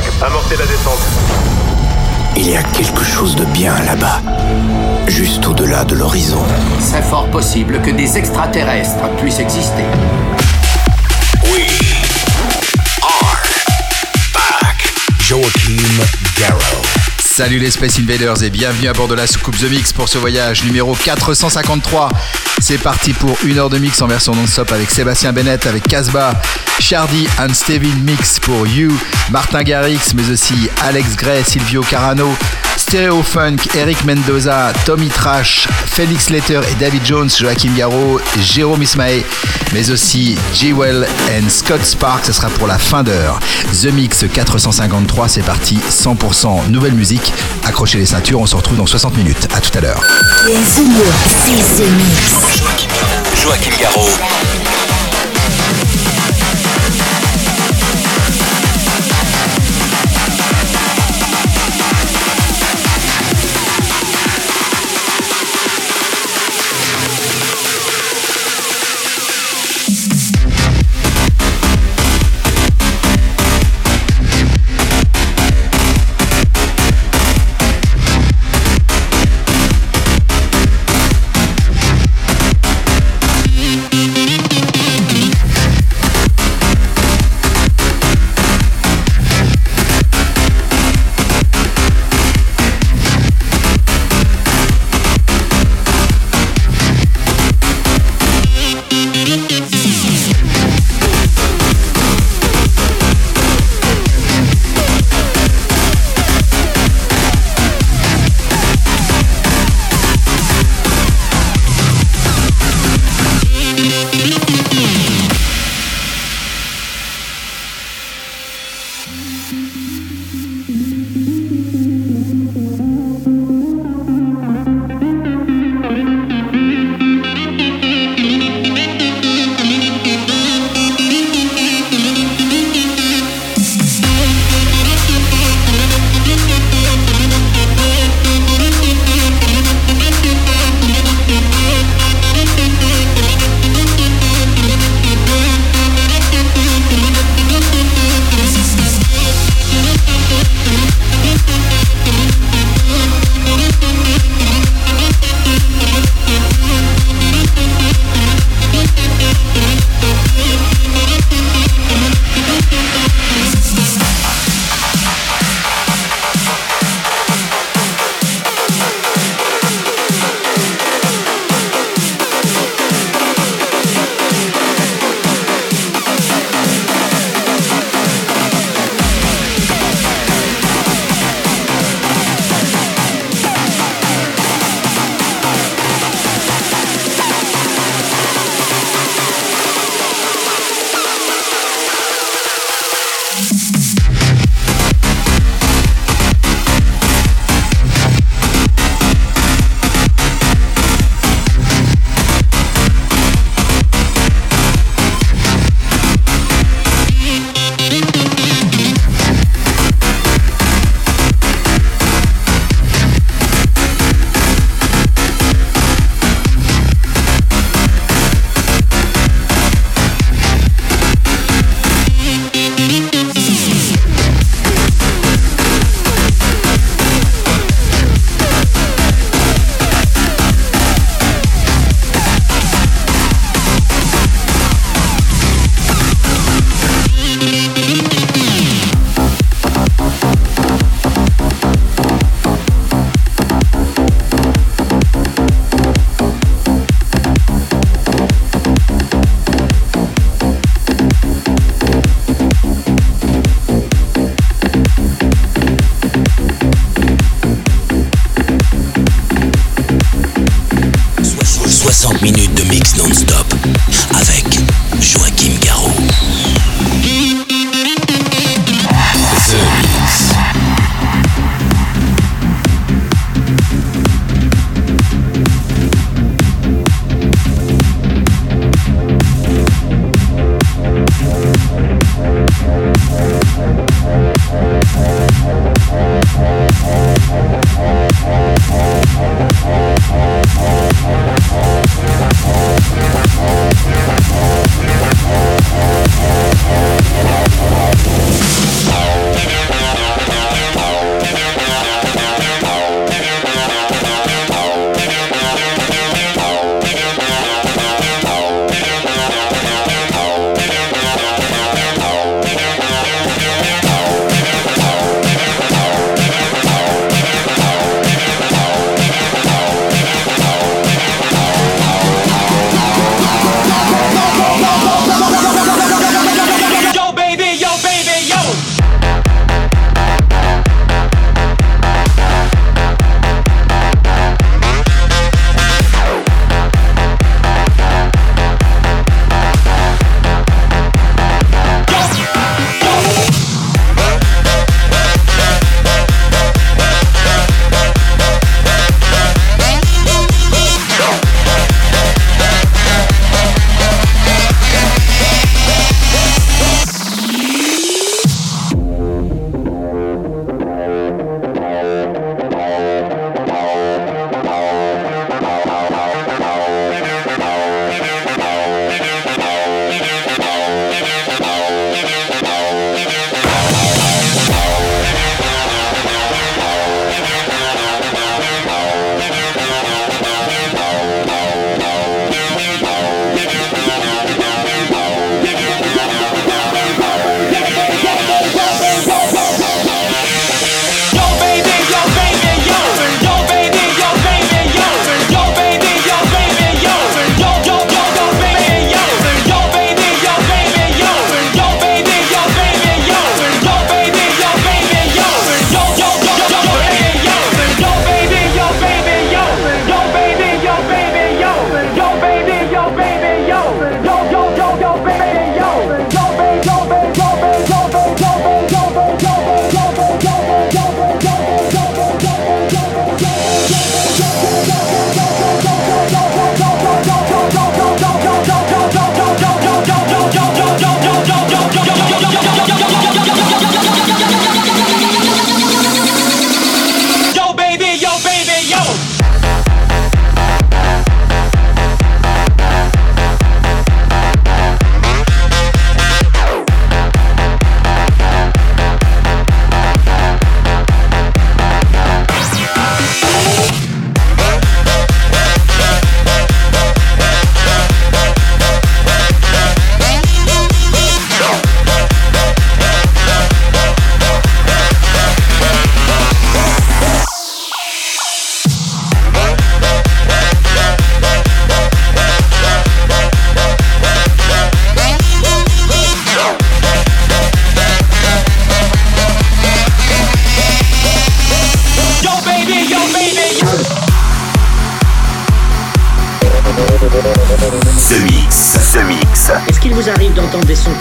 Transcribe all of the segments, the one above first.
5, amorcez la descente. Il y a quelque chose de bien là-bas, juste au-delà de l'horizon. C'est fort possible que des extraterrestres puissent exister. We are back. Joachim Garrow. Salut les Space Invaders et bienvenue à bord de la soucoupe The Mix pour ce voyage numéro 453. C'est parti pour une heure de mix en version non-stop avec Sébastien Bennett, avec Casbah, Shardy and Steven Mix pour You, Martin Garrix, mais aussi Alex Gray, Silvio Carano, Stereo Funk, Eric Mendoza, Tommy Trash, Felix Letter et David Jones, Joachim Garraud, Jérôme Ismae, mais aussi Jewel and Scott Spark. Ce sera pour la fin d'heure. The Mix 453, c'est parti, 100% nouvelle musique. Accrochez les ceintures, on se retrouve dans 60 minutes. À tout à l'heure. Bienvenue, c'est The Mix. Joachim Garraud.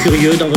Curieux dans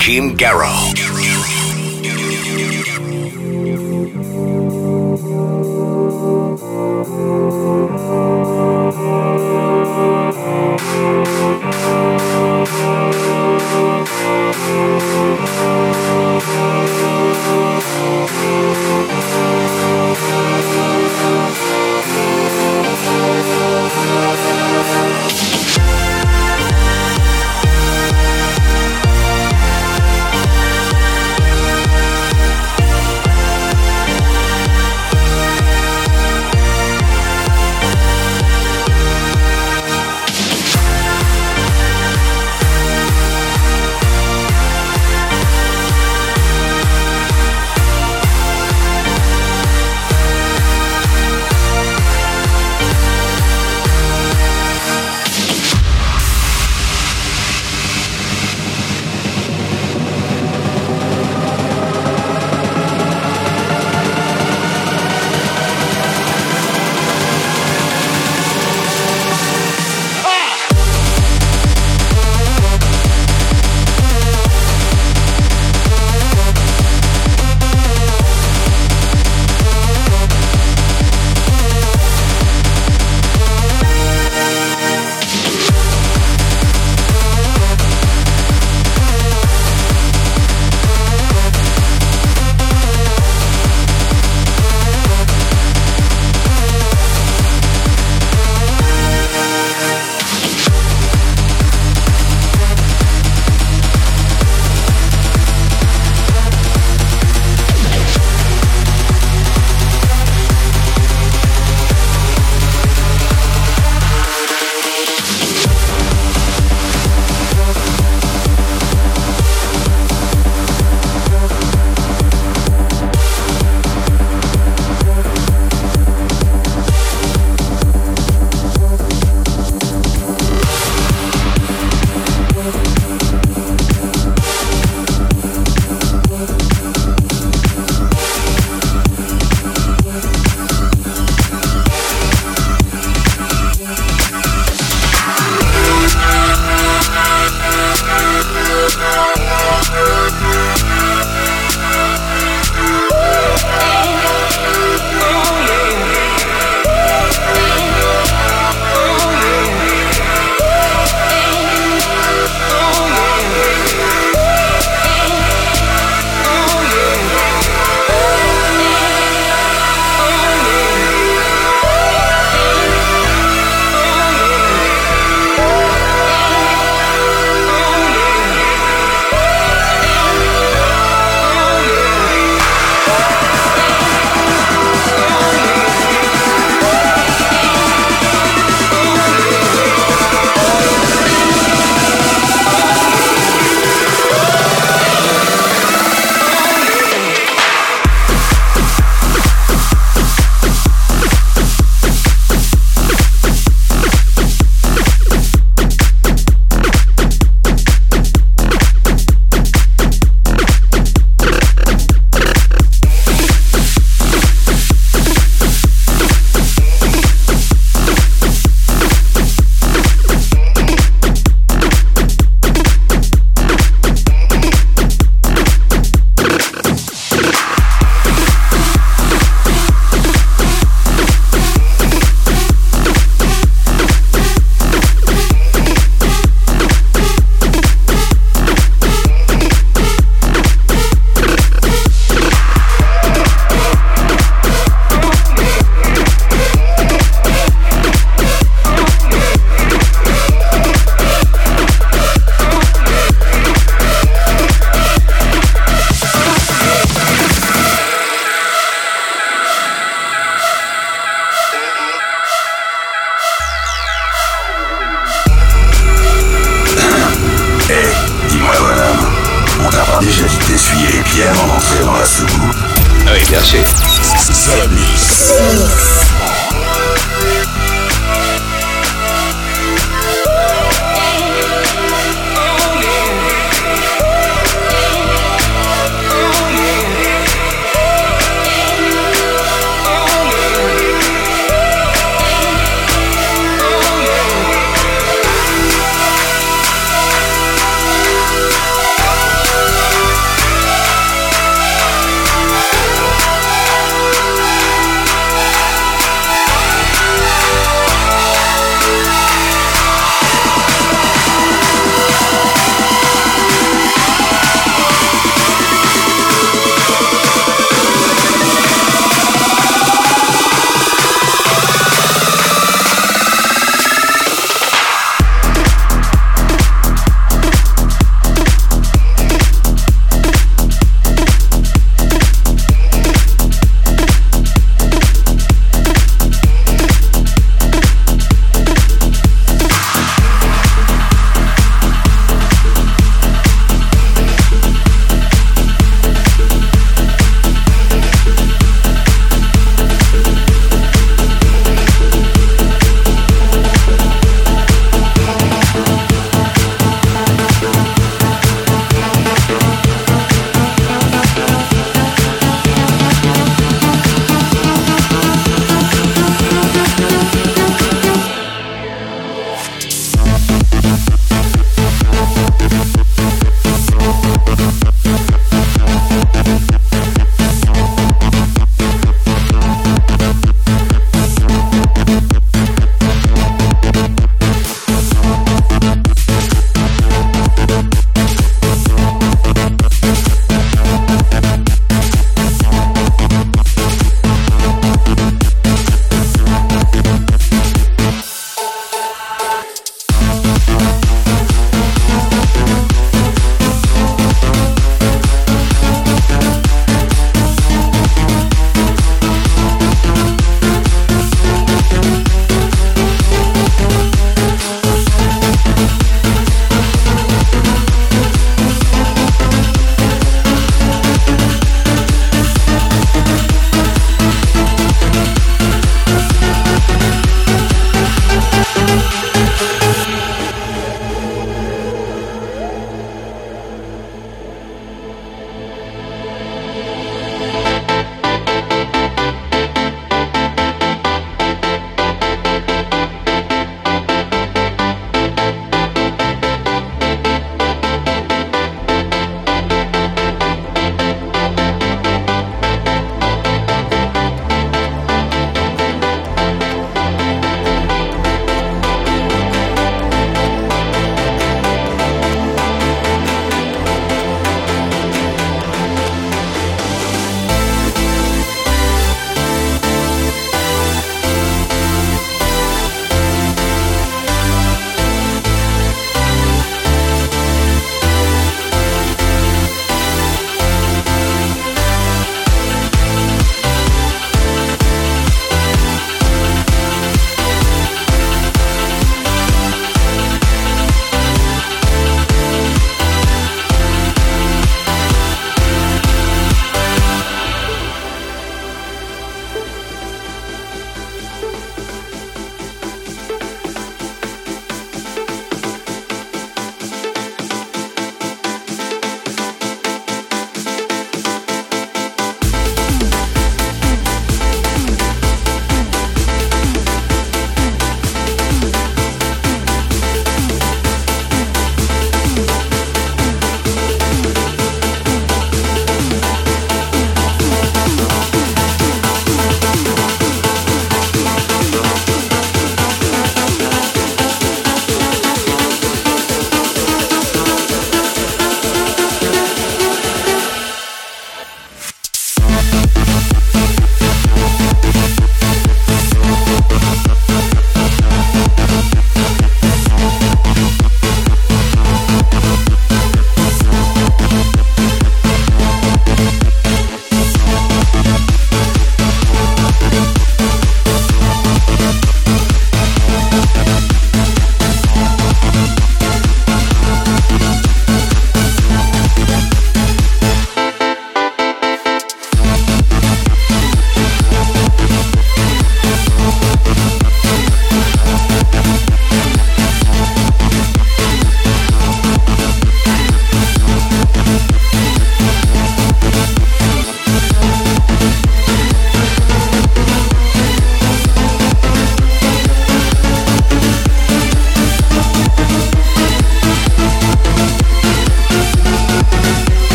with Joachim Garrow.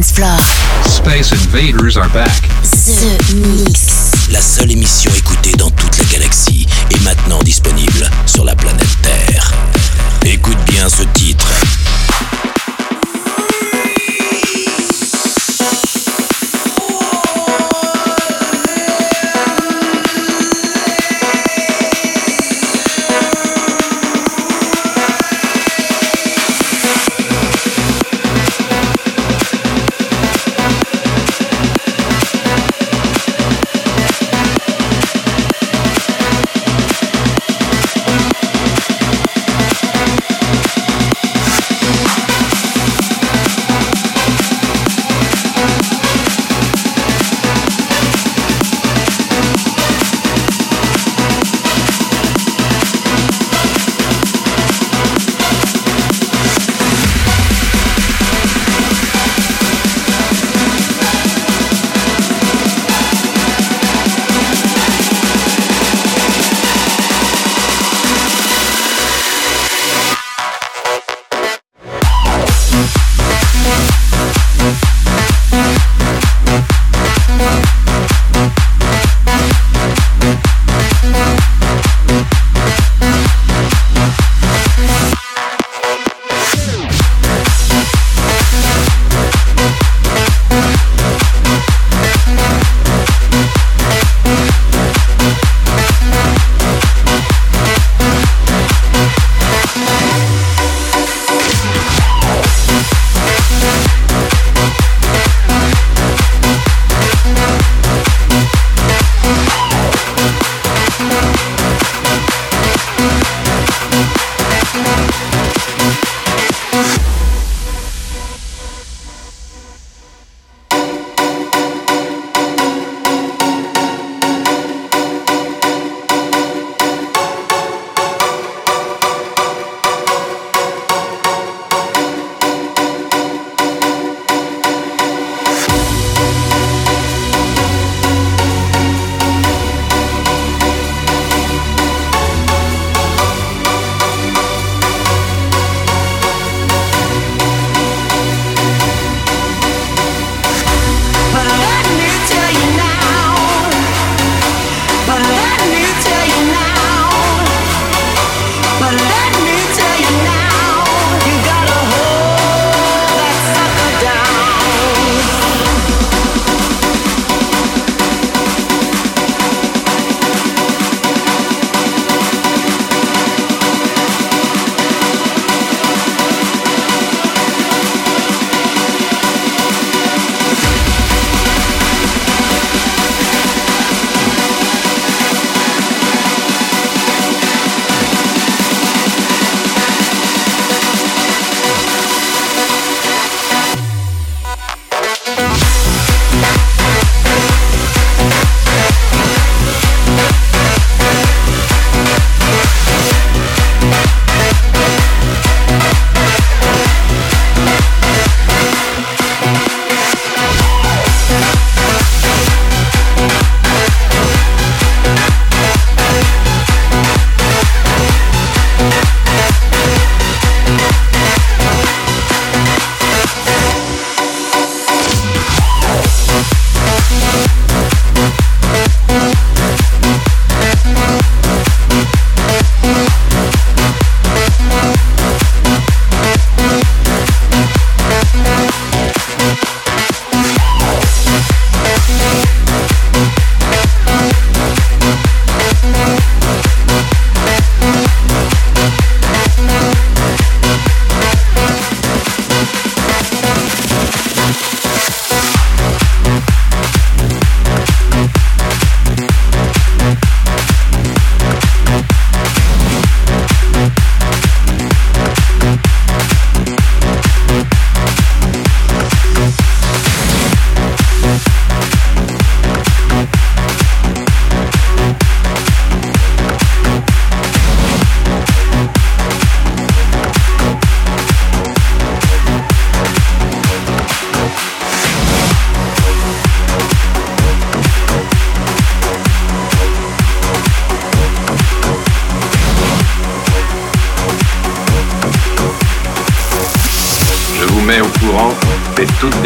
Space Invaders are back. The Mix. La seule émission écoutée dans toute la galaxie est maintenant disponible sur la planète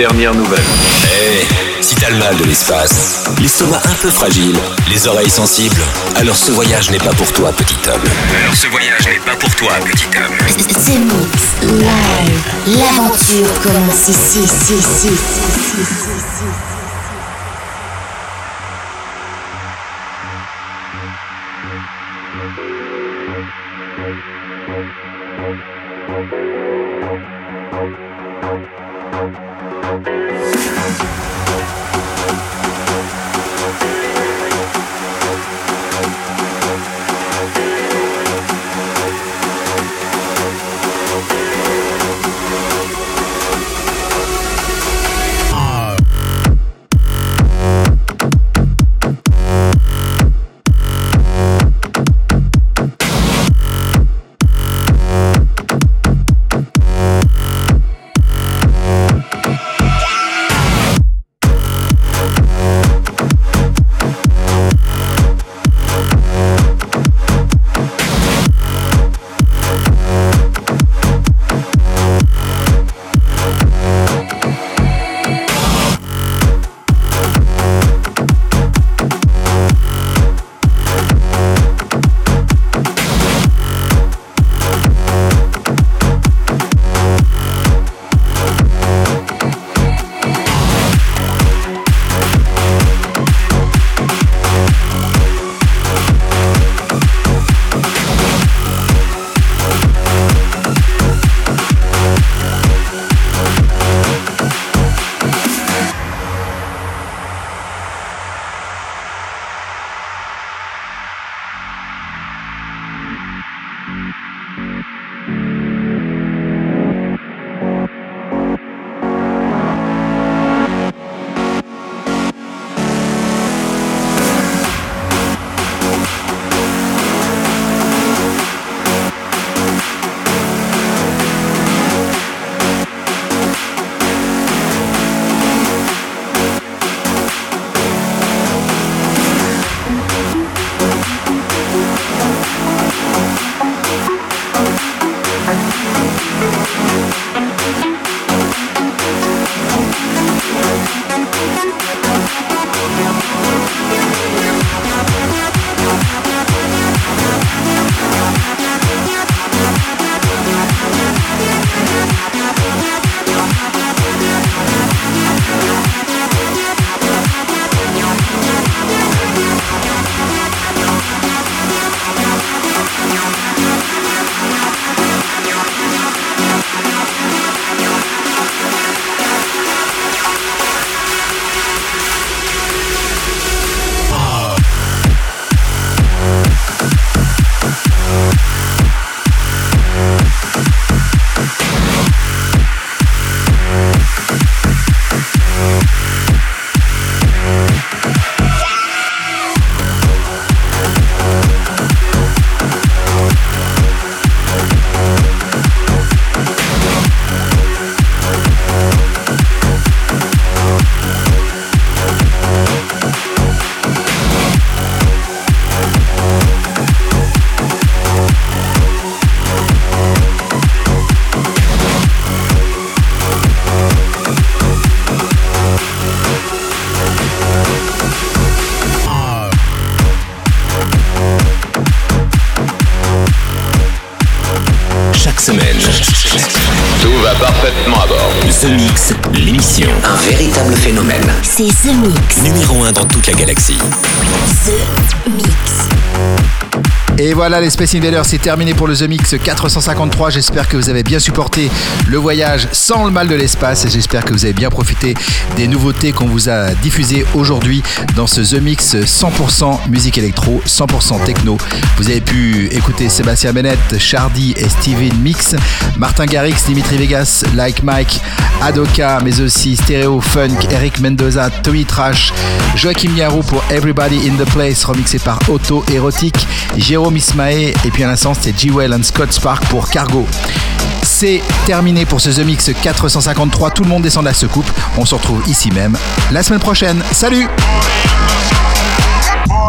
dernières nouvelles. Eh, si t'as le mal de l'espace, l'estomac un peu fragile, les oreilles sensibles, alors ce voyage n'est pas pour toi, petit homme. Alors ce voyage n'est pas pour toi, petit homme. The Mix Live. L'aventure commence ici, ici, ici, Numéro 1 dans toute la galaxie. Voilà, les Space Invaders, c'est terminé pour le The Mix 453. J'espère que vous avez bien supporté le voyage sans le mal de l'espace et j'espère que vous avez bien profité des nouveautés qu'on vous a diffusées aujourd'hui dans ce The Mix 100% musique électro, 100% techno. Vous avez pu écouter Sébastien Bennett, Chardy et Steven Mix, Martin Garrix, Dimitri Vegas, Like Mike, Adoka, mais aussi Stereo Funk, Eric Mendoza, Tommy Trash, Joachim Yarou pour Everybody in the Place, remixé par Auto Érotique, Jérôme Et puis à l'instant c'était G-Well and Scott Spark pour Cargo. C'est terminé pour ce The Mix 453. Tout le monde descend de la secoupe. On se retrouve ici même la semaine prochaine. Salut!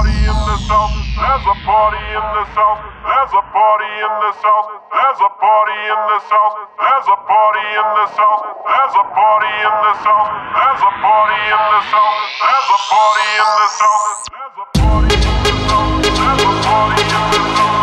Party in the south. There's a party in the south. There's a party in the south. There's a party in the south. There's a party in the south. There's a party in the south. There's a party in the south. There's a party in the south. There's a party in the south. There's a party in the south.